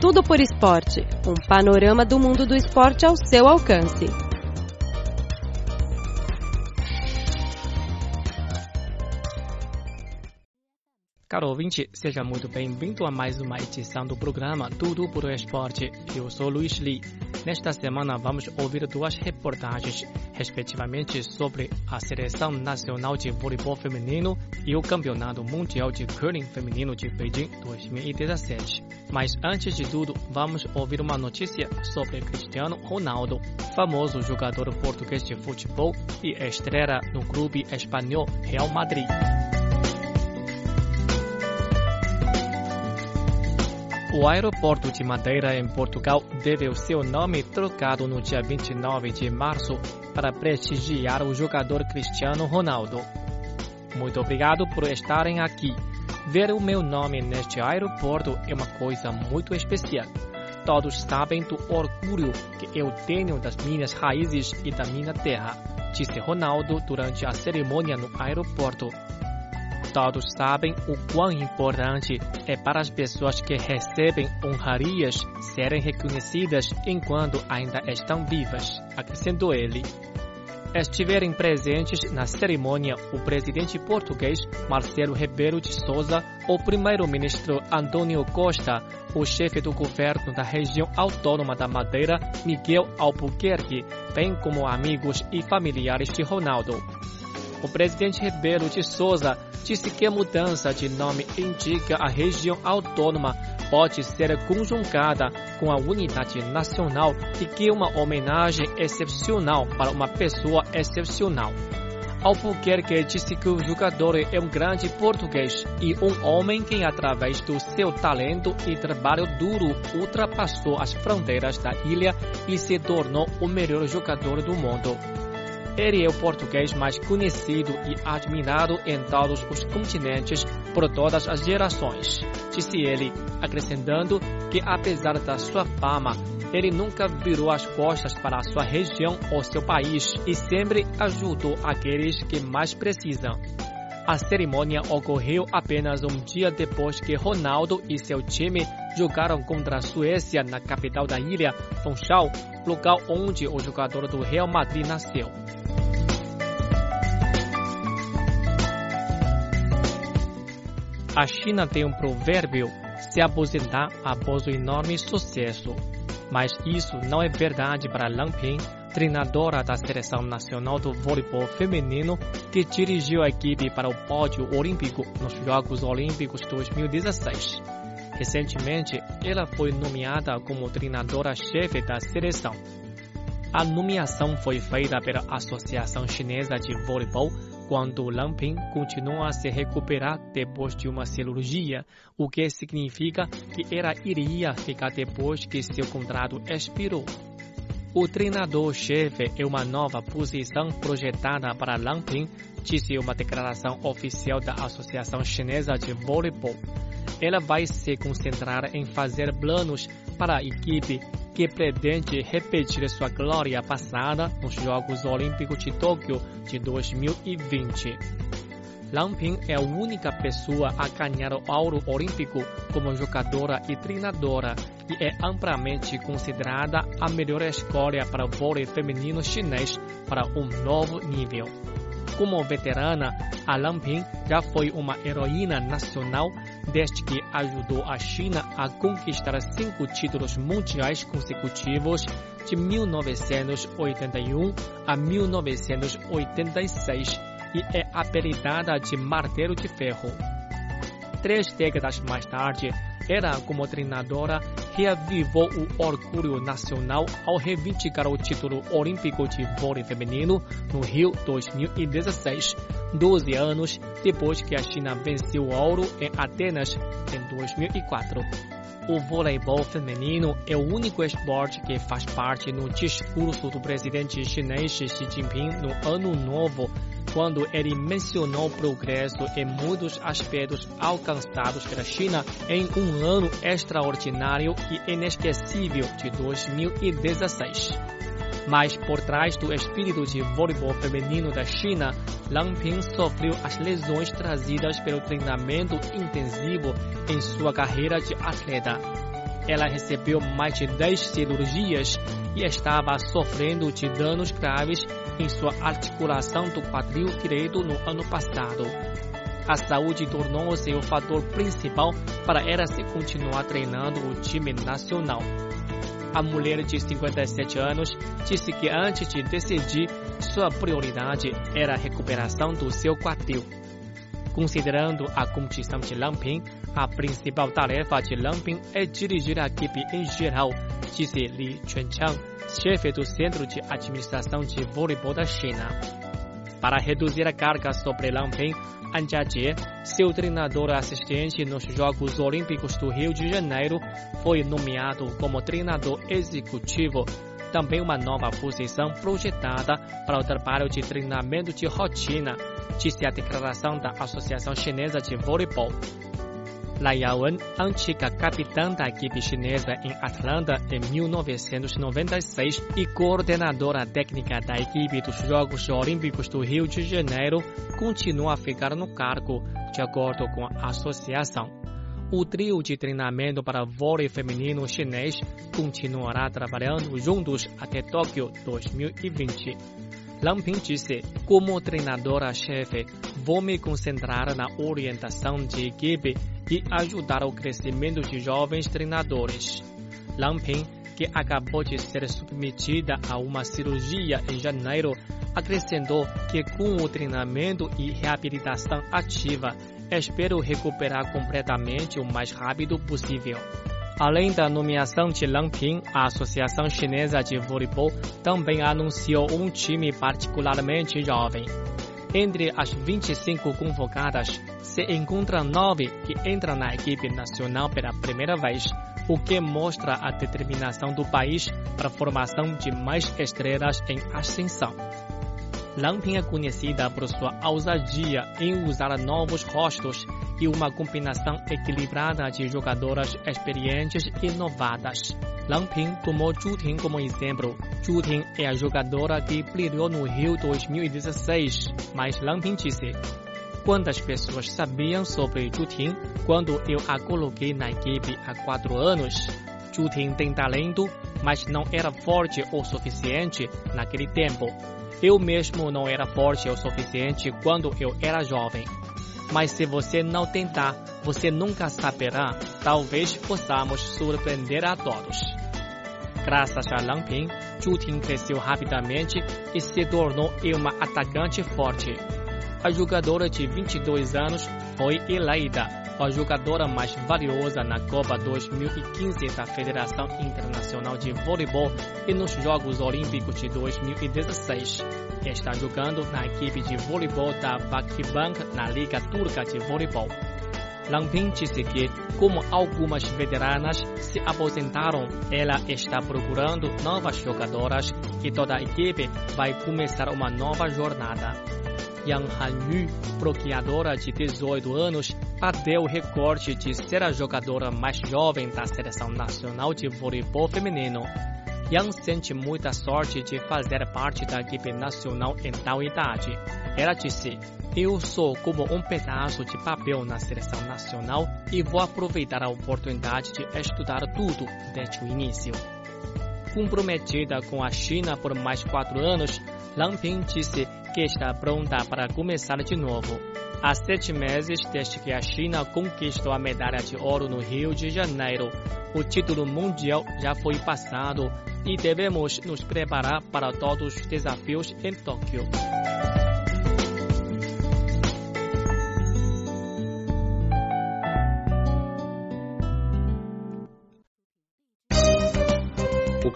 Tudo por Esporte um panorama do mundo do esporte ao seu alcance. Caro ouvinte, seja muito bem-vindo a mais uma edição do programa Tudo por Esporte. Eu sou Luiz Li. Nesta semana vamos ouvir duas reportagens, respectivamente sobre a Seleção Nacional de Voleibol Feminino e o Campeonato Mundial de Curling Feminino de Beijing 2017. Mas antes de tudo, vamos ouvir uma notícia sobre Cristiano Ronaldo, famoso jogador português de futebol e estrela no clube espanhol Real Madrid. O aeroporto de Madeira, em Portugal, teve o seu nome trocado no dia 29 de março para prestigiar o jogador Cristiano Ronaldo. Muito obrigado por estarem aqui. Ver o meu nome neste aeroporto é uma coisa muito especial. Todos sabem do orgulho que eu tenho das minhas raízes e da minha terra, disse Ronaldo durante a cerimônia no aeroporto. Todos sabem o quão importante é para as pessoas que recebem honrarias serem reconhecidas enquanto ainda estão vivas, acrescentou ele. Estiverem presentes na cerimônia o presidente português Marcelo Rebelo de Souza, o primeiro-ministro Antônio Costa, o chefe do governo da região autônoma da Madeira, Miguel Albuquerque, bem como amigos e familiares de Ronaldo. O presidente Rebelo de Souza disse que a mudança de nome indica a região autônoma pode ser conjugada com a unidade nacional e que uma homenagem excepcional para uma pessoa excepcional. Albuquerque disse que o jogador é um grande português e um homem que, através do seu talento e trabalho duro, ultrapassou as fronteiras da ilha e se tornou o melhor jogador do mundo. Ele é o português mais conhecido e admirado em todos os continentes por todas as gerações, disse ele, acrescentando que apesar da sua fama, ele nunca virou as costas para a sua região ou seu país e sempre ajudou aqueles que mais precisam. A cerimônia ocorreu apenas um dia depois que Ronaldo e seu time jogaram contra a Suécia na capital da ilha, Funchal, local onde o jogador do Real Madrid nasceu. A China tem um provérbio se aposentar após o enorme sucesso. Mas isso não é verdade para Lang Ping, treinadora da Seleção Nacional do Voleibol Feminino, que dirigiu a equipe para o pódio olímpico nos Jogos Olímpicos 2016. Recentemente, ela foi nomeada como treinadora-chefe da seleção. A nomeação foi feita pela Associação Chinesa de Voleibol quando Lamping continua a se recuperar depois de uma cirurgia, o que significa que ela iria ficar depois que seu contrato expirou. O treinador-chefe é uma nova posição projetada para Lamping, disse uma declaração oficial da Associação Chinesa de Voleibol. Ela vai se concentrar em fazer planos para a equipe que pretende repetir sua glória passada nos Jogos Olímpicos de Tóquio de 2020. Lang Ping é a única pessoa a ganhar o ouro olímpico como jogadora e treinadora e é amplamente considerada a melhor escolha para o vôlei feminino chinês para um novo nível. Como veterana, a Lamping já foi uma heroína nacional desde que ajudou a China a conquistar cinco títulos mundiais consecutivos de 1981 a 1986 e é apelidada de Martelo de Ferro. Três décadas mais tarde, ela, como treinadora, reavivou o orgulho nacional ao reivindicar o título olímpico de vôlei feminino no Rio 2016, 12 anos depois que a China venceu o ouro em Atenas em 2004. O voleibol feminino é o único esporte que faz parte no discurso do presidente chinês Xi Jinping no Ano Novo quando ele mencionou o progresso em muitos aspectos alcançados pela China em um ano extraordinário e inesquecível de 2016. Mas por trás do espírito de voleibol feminino da China, Lang Ping sofreu as lesões trazidas pelo treinamento intensivo em sua carreira de atleta. Ela recebeu mais de 10 cirurgias e estava sofrendo de danos graves em sua articulação do quadril direito no ano passado. A saúde tornou-se o fator principal para ela se continuar treinando o time nacional. A mulher de 57 anos disse que antes de decidir, sua prioridade era a recuperação do seu quadril. Considerando a competição de Langping, a principal tarefa de Langping é dirigir a equipe em geral, disse Li Chunchang, chefe do Centro de Administração de Voleibol da China. Para reduzir a carga sobre Langping, An Jiajie, seu treinador assistente nos Jogos Olímpicos do Rio de Janeiro, foi nomeado como treinador executivo também uma nova posição projetada para o trabalho de treinamento de rotina, disse a declaração da Associação Chinesa de Voleibol. Lai Yawen, antiga capitã da equipe chinesa em Atlanta em 1996 e coordenadora técnica da equipe dos Jogos Olímpicos do Rio de Janeiro, continua a ficar no cargo, de acordo com a associação. O trio de treinamento para vôlei feminino chinês continuará trabalhando juntos até Tóquio 2020. Lang Ping disse, como treinadora-chefe, vou me concentrar na orientação de equipe e ajudar o crescimento de jovens treinadores. Lang Ping, que acabou de ser submetida a uma cirurgia em janeiro, acrescentou que com o treinamento e reabilitação ativa, espero recuperar completamente o mais rápido possível. Além da nomeação de Lang Ping, a Associação Chinesa de Voleibol também anunciou um time particularmente jovem. Entre as 25 convocadas, se encontram nove que entram na equipe nacional pela primeira vez, o que mostra a determinação do país para a formação de mais estrelas em ascensão. Langping é conhecida por sua ousadia em usar novos rostos e uma combinação equilibrada de jogadoras experientes e novadas. Langping tomou Zhu Ting como exemplo. Zhu Ting é a jogadora que brilhou no Rio 2016, mas Langping disse: Quantas pessoas sabiam sobre Zhu Ting quando eu a coloquei na equipe há quatro anos? Zhu Ting tem talento, mas não era forte o suficiente naquele tempo. Eu mesmo não era forte o suficiente quando eu era jovem. Mas se você não tentar, você nunca saberá. Talvez possamos surpreender a todos. Graças a Lang Ping, Zhu Ting cresceu rapidamente e se tornou uma atacante forte. A jogadora de 22 anos foi eleita a jogadora mais valiosa na Copa 2015 da Federação Internacional de Voleibol e nos Jogos Olímpicos de 2016. Está jogando na equipe de voleibol da Vakbank na Liga Turca de Voleibol. Langping disse que, como algumas veteranas se aposentaram, ela está procurando novas jogadoras e toda a equipe vai começar uma nova jornada. Yang Hanyu, bloqueadora de 18 anos, bateu o recorde de ser a jogadora mais jovem da seleção nacional de voleibol feminino. Yang sente muita sorte de fazer parte da equipe nacional em tal idade. Ela disse: Eu sou como um pedaço de papel na seleção nacional e vou aproveitar a oportunidade de estudar tudo desde o início. Comprometida com a China por mais quatro anos, Lang Ping disse que está pronta para começar de novo. Há sete meses desde que a China conquistou a medalha de ouro no Rio de Janeiro, o título mundial já foi passado e devemos nos preparar para todos os desafios em Tóquio.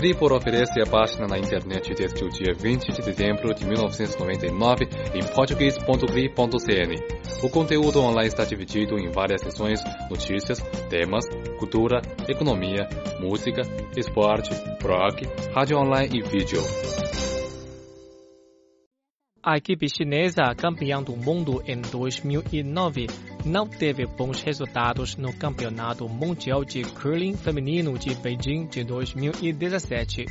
Cripor oferece a página na internet desde o dia 20 de dezembro de 1999 em português.cri.cn. O conteúdo online está dividido em várias seções, notícias, temas, cultura, economia, música, esporte, blog, rádio online e vídeo. A equipe chinesa, campeã do mundo em 2009, não teve bons resultados no Campeonato Mundial de Curling Feminino de Beijing de 2017.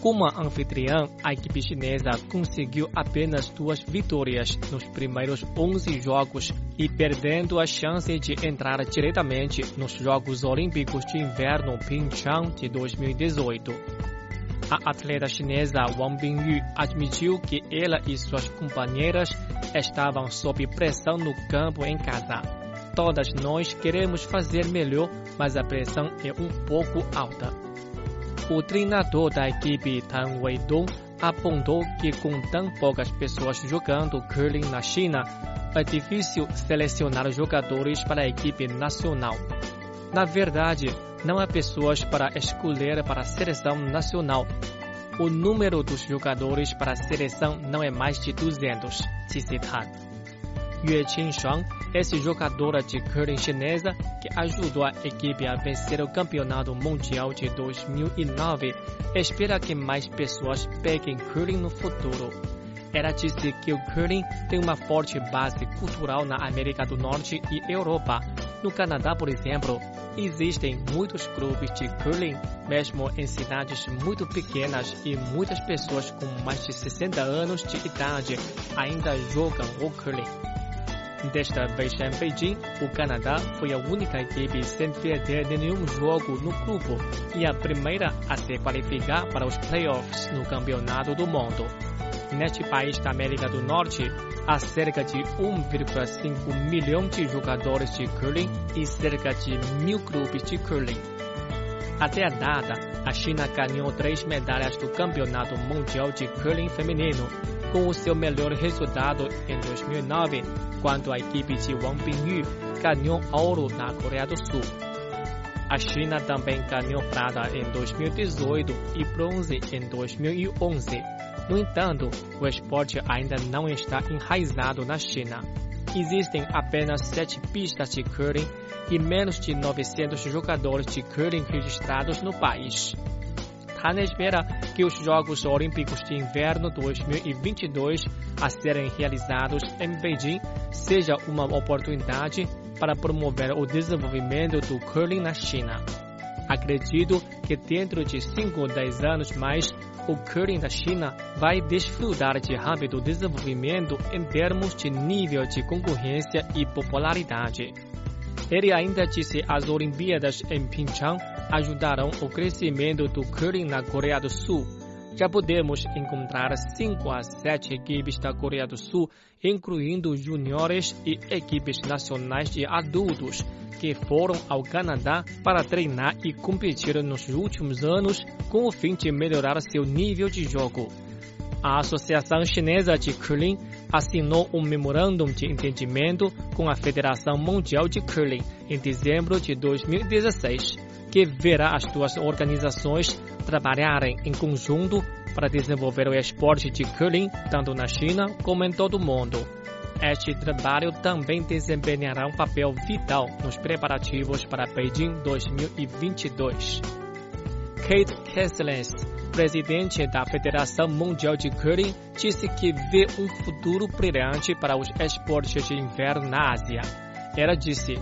Como anfitriã, a equipe chinesa conseguiu apenas duas vitórias nos primeiros 11 jogos e perdendo a chance de entrar diretamente nos Jogos Olímpicos de Inverno Pyeongchang de 2018. A atleta chinesa Wang Bingyu admitiu que ela e suas companheiras estavam sob pressão no campo em casa. Todas nós queremos fazer melhor, mas a pressão é um pouco alta. O treinador da equipe Tan Weidong apontou que com tão poucas pessoas jogando curling na China, é difícil selecionar jogadores para a equipe nacional. Na verdade, não há pessoas para escolher para a seleção nacional. O número dos jogadores para a seleção não é mais de 200, disse Tan. Yue Qingshuang, ex-jogadora de curling chinesa que ajudou a equipe a vencer o campeonato mundial de 2009, espera que mais pessoas peguem curling no futuro. Ela disse que o curling tem uma forte base cultural na América do Norte e Europa. No Canadá, por exemplo, existem muitos clubes de curling, mesmo em cidades muito pequenas e muitas pessoas com mais de 60 anos de idade ainda jogam o curling. Desta vez em Beijing, o Canadá foi a única equipe sem perder nenhum jogo no grupo e a primeira a se qualificar para os playoffs no Campeonato do Mundo. Neste país da América do Norte, há cerca de 1,5 milhão de jogadores de curling e cerca de mil clubes de curling. Até a data, a China ganhou três medalhas do Campeonato Mundial de Curling Feminino, com o seu melhor resultado em 2009, quando a equipe de Wang Bingyu ganhou ouro na Coreia do Sul. A China também ganhou prata em 2018 e bronze em 2011. No entanto, o esporte ainda não está enraizado na China. Existem apenas sete pistas de curling e menos de 900 jogadores de curling registrados no país. Han espera que os Jogos Olímpicos de Inverno 2022 a serem realizados em Beijing seja uma oportunidade para promover o desenvolvimento do curling na China. Acredito que dentro de 5 ou 10 anos mais, o curling da China vai desfrutar de rápido desenvolvimento em termos de nível de concorrência e popularidade. Ele ainda disse as Olimpíadas em Pyeongchang ajudarão o crescimento do curling na Coreia do Sul. Já podemos encontrar 5 a 7 equipes da Coreia do Sul, incluindo juniores e equipes nacionais de adultos, que foram ao Canadá para treinar e competir nos últimos anos com o fim de melhorar seu nível de jogo. A Associação Chinesa de Curling assinou um memorandum de entendimento com a Federação Mundial de Curling em dezembro de 2016, que verá as duas organizações trabalharem em conjunto para desenvolver o esporte de curling tanto na China como em todo o mundo. Este trabalho também desempenhará um papel vital nos preparativos para Beijing 2022. Kate Kesselens, presidente da Federação Mundial de Curling, disse que vê um futuro brilhante para os esportes de inverno na Ásia. Ela disse: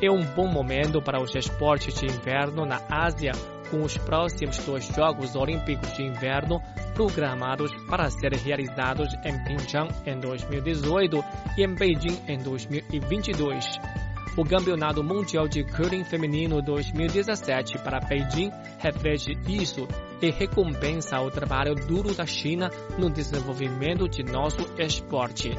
é um bom momento para os esportes de inverno na Ásia, com os próximos dois Jogos Olímpicos de Inverno programados para serem realizados em Pyeongchang em 2018 e em Beijing em 2022. O Campeonato Mundial de Curling Feminino 2017 para Beijing reflete isso e recompensa o trabalho duro da China no desenvolvimento de nosso esporte.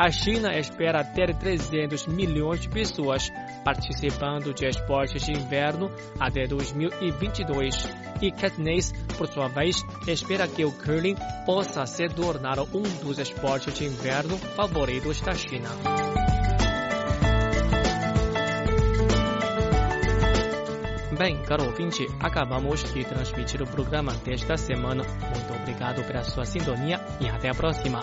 A China espera ter 300 milhões de pessoas participando de esportes de inverno até 2022 e Katniss, por sua vez, espera que o curling possa se tornar um dos esportes de inverno favoritos da China. Bem, caro ouvinte, acabamos de transmitir o programa desta semana. Muito obrigado pela sua sintonia e até a próxima.